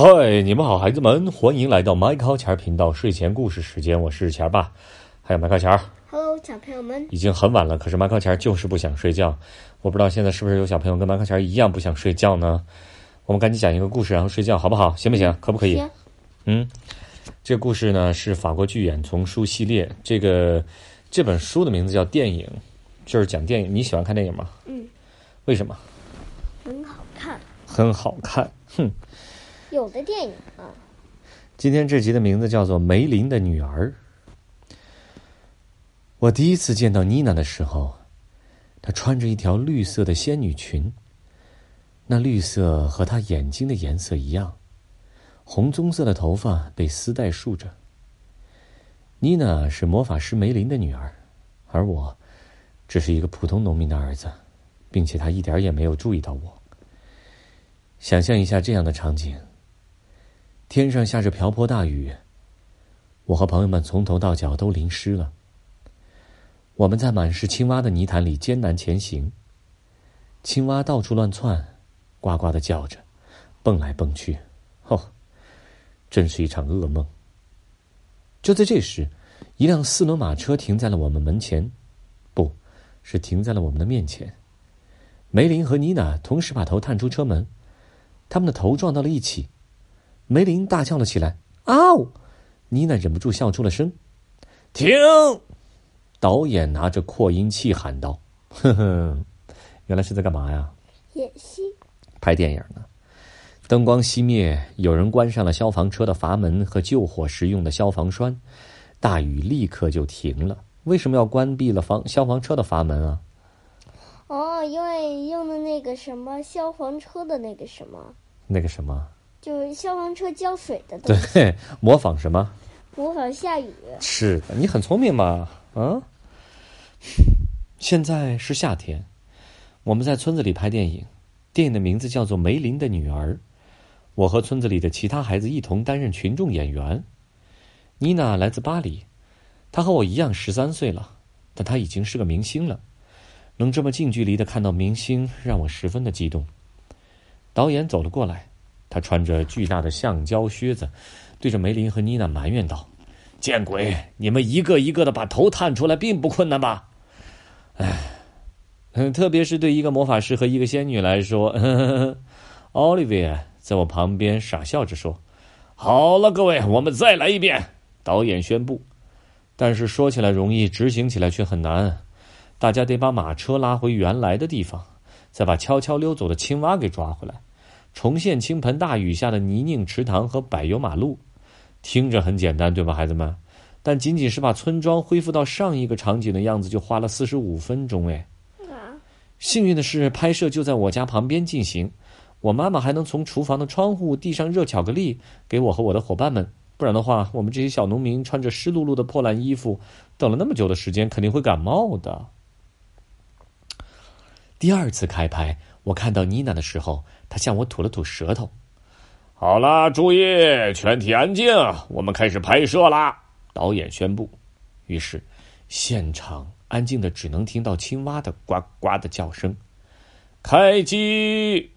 嗨，你们好，孩子们，欢迎来到麦考钱儿频道睡前故事时间，我是钱儿爸，还有麦考钱儿。Hello，小朋友们，已经很晚了，可是麦考钱儿就是不想睡觉。我不知道现在是不是有小朋友跟麦考钱儿一样不想睡觉呢？我们赶紧讲一个故事，然后睡觉，好不好？行不行？可不可以？嗯，这个故事呢是法国剧演丛书系列，这个这本书的名字叫《电影》，就是讲电影。你喜欢看电影吗？嗯，为什么？很好看。很好看。哼，有的电影啊，今天这集的名字叫做《梅林的女儿》。我第一次见到妮娜的时候，她穿着一条绿色的仙女裙，那绿色和她眼睛的颜色一样，红棕色的头发被丝带束着。妮娜是魔法师梅林的女儿，而我只是一个普通农民的儿子，并且她一点也没有注意到我。想象一下这样的场景。天上下着瓢泼大雨，我和朋友们从头到脚都淋湿了。我们在满是青蛙的泥潭里艰难前行，青蛙到处乱窜，呱呱的叫着，蹦来蹦去，哦，真是一场噩梦。就在这时，一辆四轮马车停在了我们门前，不是停在了我们的面前。梅林和妮娜同时把头探出车门，他们的头撞到了一起。梅林大叫了起来：“啊、哦！”妮娜忍不住笑出了声。停！导演拿着扩音器喊道：“呵呵，原来是在干嘛呀？演戏。拍电影呢。”灯光熄灭，有人关上了消防车的阀门和救火时用的消防栓，大雨立刻就停了。为什么要关闭了防消防车的阀门啊？哦，因为用的那个什么消防车的那个什么，那个什么？就是消防车浇水的东西，对，模仿什么？模仿下雨。是的，你很聪明嘛，啊！现在是夏天，我们在村子里拍电影，电影的名字叫做《梅林的女儿》。我和村子里的其他孩子一同担任群众演员。妮娜来自巴黎，她和我一样十三岁了，但她已经是个明星了。能这么近距离的看到明星，让我十分的激动。导演走了过来，他穿着巨大的橡胶靴子，对着梅林和妮娜埋怨道。见鬼！你们一个一个的把头探出来，并不困难吧？唉，嗯，特别是对一个魔法师和一个仙女来说。奥利维亚在我旁边傻笑着说：“好了，各位，我们再来一遍。”导演宣布。但是说起来容易，执行起来却很难。大家得把马车拉回原来的地方，再把悄悄溜走的青蛙给抓回来，重现倾盆大雨下的泥泞池塘和柏油马路。听着很简单，对吧，孩子们？但仅仅是把村庄恢复到上一个场景的样子，就花了四十五分钟。哎，幸运的是，拍摄就在我家旁边进行，我妈妈还能从厨房的窗户递上热巧克力给我和我的伙伴们。不然的话，我们这些小农民穿着湿漉漉的破烂衣服，等了那么久的时间，肯定会感冒的。第二次开拍，我看到妮娜的时候，她向我吐了吐舌头。好啦，注意，全体安静，我们开始拍摄啦！导演宣布。于是，现场安静的只能听到青蛙的呱呱的叫声。开机！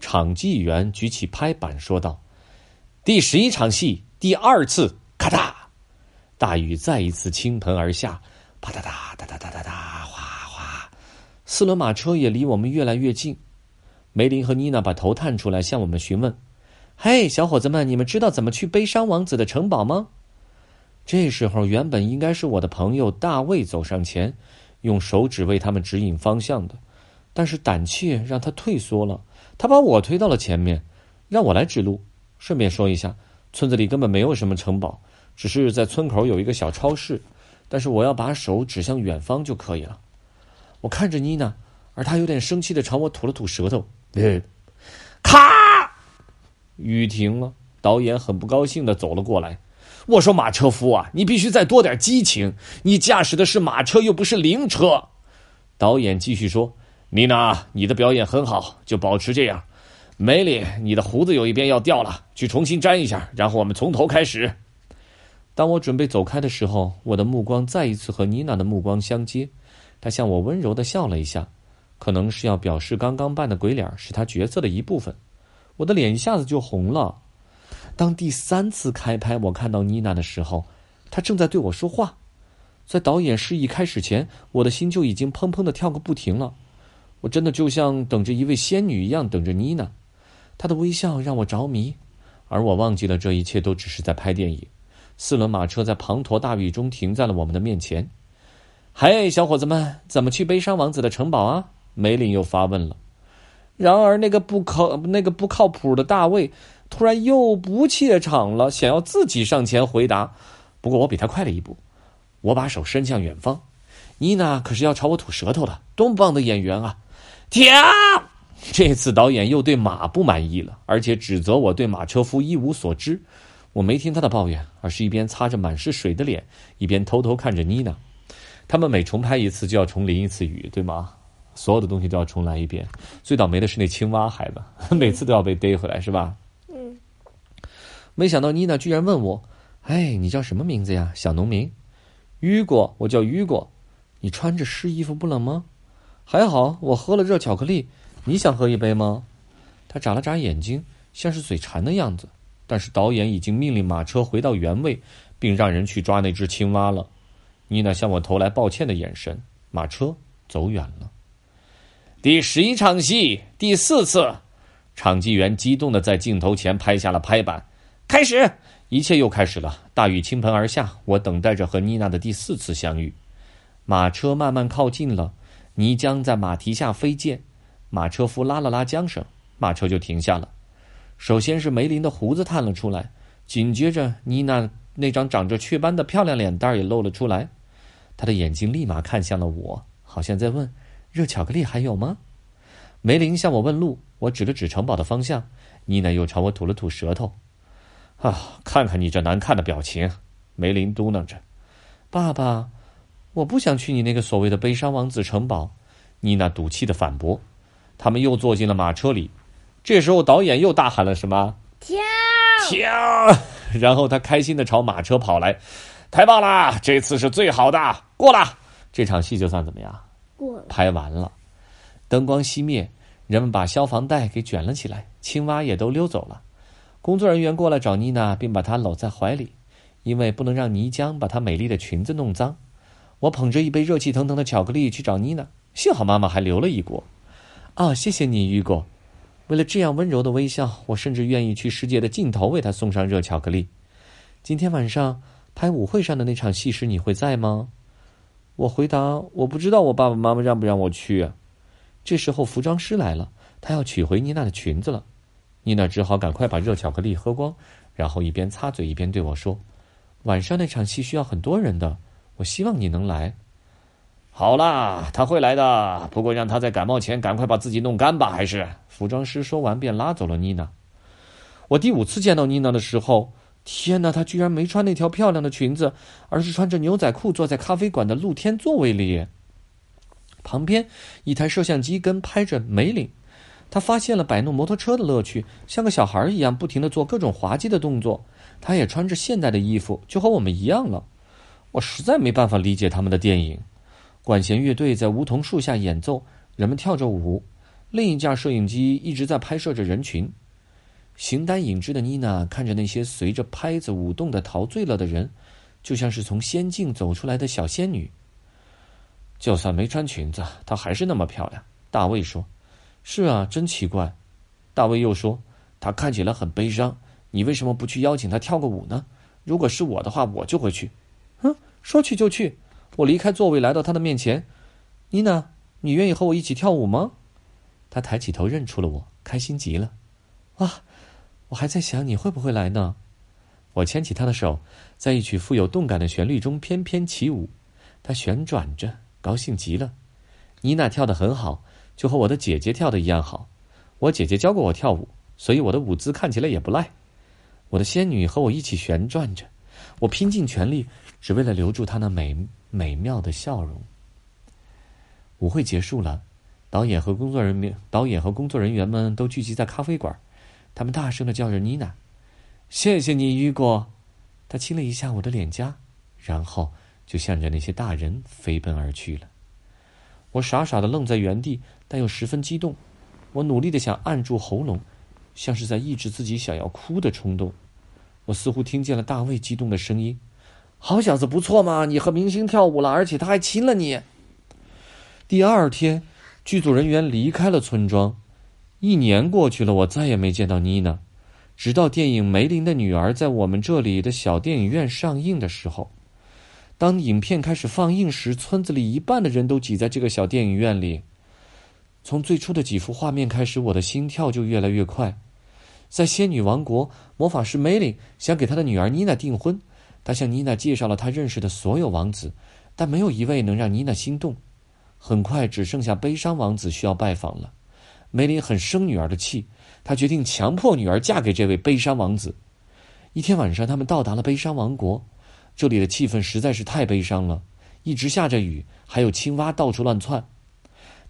场记员举起拍板说道：“第十一场戏，第二次，咔嗒！”大雨再一次倾盆而下，啪嗒嗒嗒嗒嗒嗒，四轮马车也离我们越来越近。梅林和妮娜把头探出来，向我们询问。嘿，小伙子们，你们知道怎么去悲伤王子的城堡吗？这时候，原本应该是我的朋友大卫走上前，用手指为他们指引方向的，但是胆怯让他退缩了。他把我推到了前面，让我来指路。顺便说一下，村子里根本没有什么城堡，只是在村口有一个小超市。但是我要把手指向远方就可以了。我看着妮娜，而她有点生气的朝我吐了吐舌头。呃，咔！雨停了，导演很不高兴的走了过来。我说：“马车夫啊，你必须再多点激情！你驾驶的是马车，又不是灵车。”导演继续说：“妮娜，你的表演很好，就保持这样。梅里，你的胡子有一边要掉了，去重新粘一下，然后我们从头开始。”当我准备走开的时候，我的目光再一次和妮娜的目光相接，他向我温柔的笑了一下，可能是要表示刚刚扮的鬼脸是他角色的一部分。我的脸一下子就红了。当第三次开拍，我看到妮娜的时候，她正在对我说话。在导演示意开始前，我的心就已经砰砰的跳个不停了。我真的就像等着一位仙女一样等着妮娜，她的微笑让我着迷，而我忘记了这一切都只是在拍电影。四轮马车在滂沱大雨中停在了我们的面前。嘿，小伙子们，怎么去悲伤王子的城堡啊？梅林又发问了。然而，那个不靠那个不靠谱的大卫突然又不怯场了，想要自己上前回答。不过，我比他快了一步。我把手伸向远方，妮娜可是要朝我吐舌头的，多么棒的演员啊！停！这次导演又对马不满意了，而且指责我对马车夫一无所知。我没听他的抱怨，而是一边擦着满是水的脸，一边偷偷看着妮娜。他们每重拍一次就要重淋一次雨，对吗？所有的东西都要重来一遍。最倒霉的是那青蛙孩子，每次都要被逮回来，是吧？嗯。没想到妮娜居然问我：“哎，你叫什么名字呀，小农民？”雨果，我叫雨果。你穿着湿衣服不冷吗？还好，我喝了热巧克力。你想喝一杯吗？他眨了眨眼睛，像是嘴馋的样子。但是导演已经命令马车回到原位，并让人去抓那只青蛙了。妮娜向我投来抱歉的眼神。马车走远了。第十一场戏，第四次，场记员激动的在镜头前拍下了拍板，开始。一切又开始了，大雨倾盆而下。我等待着和妮娜的第四次相遇。马车慢慢靠近了，泥浆在马蹄下飞溅。马车夫拉了拉缰绳，马车就停下了。首先是梅林的胡子探了出来，紧接着妮娜那张长着雀斑的漂亮脸蛋也露了出来。她的眼睛立马看向了我，好像在问：“热巧克力还有吗？”梅林向我问路，我指了指城堡的方向。妮娜又朝我吐了吐舌头。啊！看看你这难看的表情，梅林嘟囔着：“爸爸，我不想去你那个所谓的悲伤王子城堡。”妮娜赌气的反驳。他们又坐进了马车里。这时候，导演又大喊了什么：“跳！跳！”然后他开心的朝马车跑来。太棒啦！这次是最好的，过了。这场戏就算怎么样？过了。拍完了，灯光熄灭，人们把消防带给卷了起来，青蛙也都溜走了。工作人员过来找妮娜，并把她搂在怀里，因为不能让泥浆把她美丽的裙子弄脏。我捧着一杯热气腾腾的巧克力去找妮娜，幸好妈妈还留了一锅。啊，谢谢你，雨果。为了这样温柔的微笑，我甚至愿意去世界的尽头为她送上热巧克力。今天晚上拍舞会上的那场戏时，你会在吗？我回答：我不知道，我爸爸妈妈让不让我去。这时候，服装师来了，他要取回妮娜的裙子了。妮娜只好赶快把热巧克力喝光，然后一边擦嘴一边对我说：“晚上那场戏需要很多人的，我希望你能来。”好啦，他会来的，不过让他在感冒前赶快把自己弄干吧。还是服装师说完便拉走了妮娜。我第五次见到妮娜的时候，天哪，她居然没穿那条漂亮的裙子，而是穿着牛仔裤坐在咖啡馆的露天座位里，旁边一台摄像机跟拍着梅林。他发现了摆弄摩托车的乐趣，像个小孩一样不停的做各种滑稽的动作。他也穿着现代的衣服，就和我们一样了。我实在没办法理解他们的电影。管弦乐队在梧桐树下演奏，人们跳着舞。另一架摄影机一直在拍摄着人群。形单影只的妮娜看着那些随着拍子舞动的陶醉了的人，就像是从仙境走出来的小仙女。就算没穿裙子，她还是那么漂亮。大卫说。是啊，真奇怪。大卫又说：“他看起来很悲伤，你为什么不去邀请他跳个舞呢？如果是我的话，我就会去。”哼，说去就去。我离开座位，来到他的面前。妮娜，你愿意和我一起跳舞吗？他抬起头，认出了我，开心极了。哇，我还在想你会不会来呢。我牵起他的手，在一曲富有动感的旋律中翩翩起舞。他旋转着，高兴极了。妮娜跳得很好。就和我的姐姐跳的一样好，我姐姐教过我跳舞，所以我的舞姿看起来也不赖。我的仙女和我一起旋转着，我拼尽全力，只为了留住她那美美妙的笑容。舞会结束了，导演和工作人员导演和工作人员们都聚集在咖啡馆，他们大声的叫着妮娜：“谢谢你，雨果。”他亲了一下我的脸颊，然后就向着那些大人飞奔而去了。我傻傻的愣在原地。但又十分激动，我努力的想按住喉咙，像是在抑制自己想要哭的冲动。我似乎听见了大卫激动的声音：“好小子，不错嘛！你和明星跳舞了，而且他还亲了你。”第二天，剧组人员离开了村庄。一年过去了，我再也没见到妮娜。直到电影《梅林的女儿》在我们这里的小电影院上映的时候，当影片开始放映时，村子里一半的人都挤在这个小电影院里。从最初的几幅画面开始，我的心跳就越来越快。在仙女王国，魔法师梅林想给他的女儿妮娜订婚，他向妮娜介绍了他认识的所有王子，但没有一位能让妮娜心动。很快，只剩下悲伤王子需要拜访了。梅林很生女儿的气，他决定强迫女儿嫁给这位悲伤王子。一天晚上，他们到达了悲伤王国，这里的气氛实在是太悲伤了，一直下着雨，还有青蛙到处乱窜。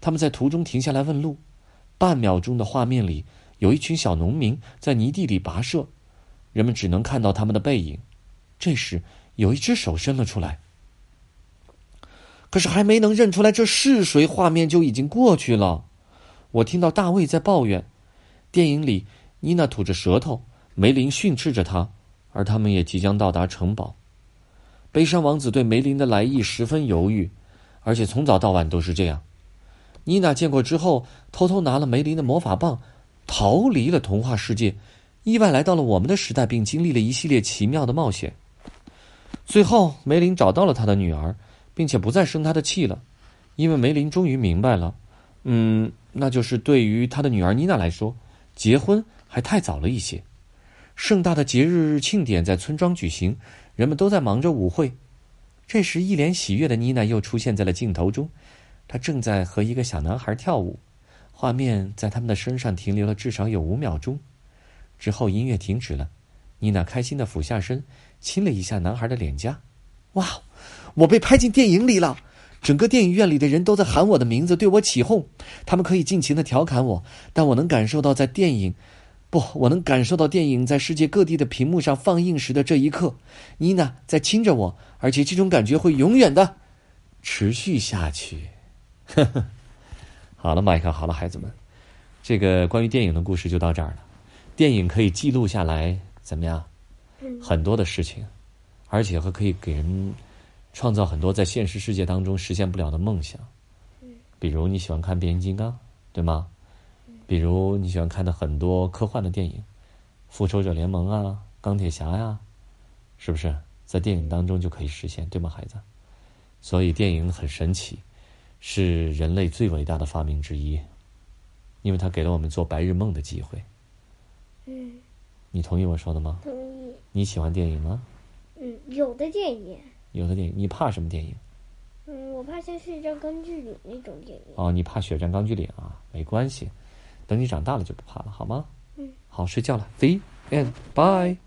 他们在途中停下来问路，半秒钟的画面里，有一群小农民在泥地里跋涉，人们只能看到他们的背影。这时，有一只手伸了出来，可是还没能认出来这是谁，画面就已经过去了。我听到大卫在抱怨，电影里妮娜吐着舌头，梅林训斥着她，而他们也即将到达城堡。悲伤王子对梅林的来意十分犹豫，而且从早到晚都是这样。妮娜见过之后，偷偷拿了梅林的魔法棒，逃离了童话世界，意外来到了我们的时代，并经历了一系列奇妙的冒险。最后，梅林找到了他的女儿，并且不再生他的气了，因为梅林终于明白了，嗯。那就是对于他的女儿妮娜来说，结婚还太早了一些。盛大的节日庆典在村庄举行，人们都在忙着舞会。这时，一脸喜悦的妮娜又出现在了镜头中，她正在和一个小男孩跳舞。画面在他们的身上停留了至少有五秒钟，之后音乐停止了。妮娜开心的俯下身，亲了一下男孩的脸颊。哇，我被拍进电影里了！整个电影院里的人都在喊我的名字，对我起哄。他们可以尽情的调侃我，但我能感受到在电影，不，我能感受到电影在世界各地的屏幕上放映时的这一刻，妮娜在亲着我，而且这种感觉会永远的持续下去。呵呵，好了，麦克，好了，孩子们，这个关于电影的故事就到这儿了。电影可以记录下来怎么样？很多的事情，而且还可以给人。创造很多在现实世界当中实现不了的梦想，比如你喜欢看变形金刚，对吗？比如你喜欢看的很多科幻的电影，《复仇者联盟》啊，《钢铁侠》呀，是不是在电影当中就可以实现，对吗，孩子？所以电影很神奇，是人类最伟大的发明之一，因为它给了我们做白日梦的机会。嗯，你同意我说的吗？同意。你喜欢电影吗？嗯，有的电影。有的电影，你怕什么电影？嗯，我怕像《血战钢锯岭》那种电影。哦，你怕《血战钢锯岭》啊？没关系，等你长大了就不怕了，好吗？嗯。好，睡觉了，See and bye。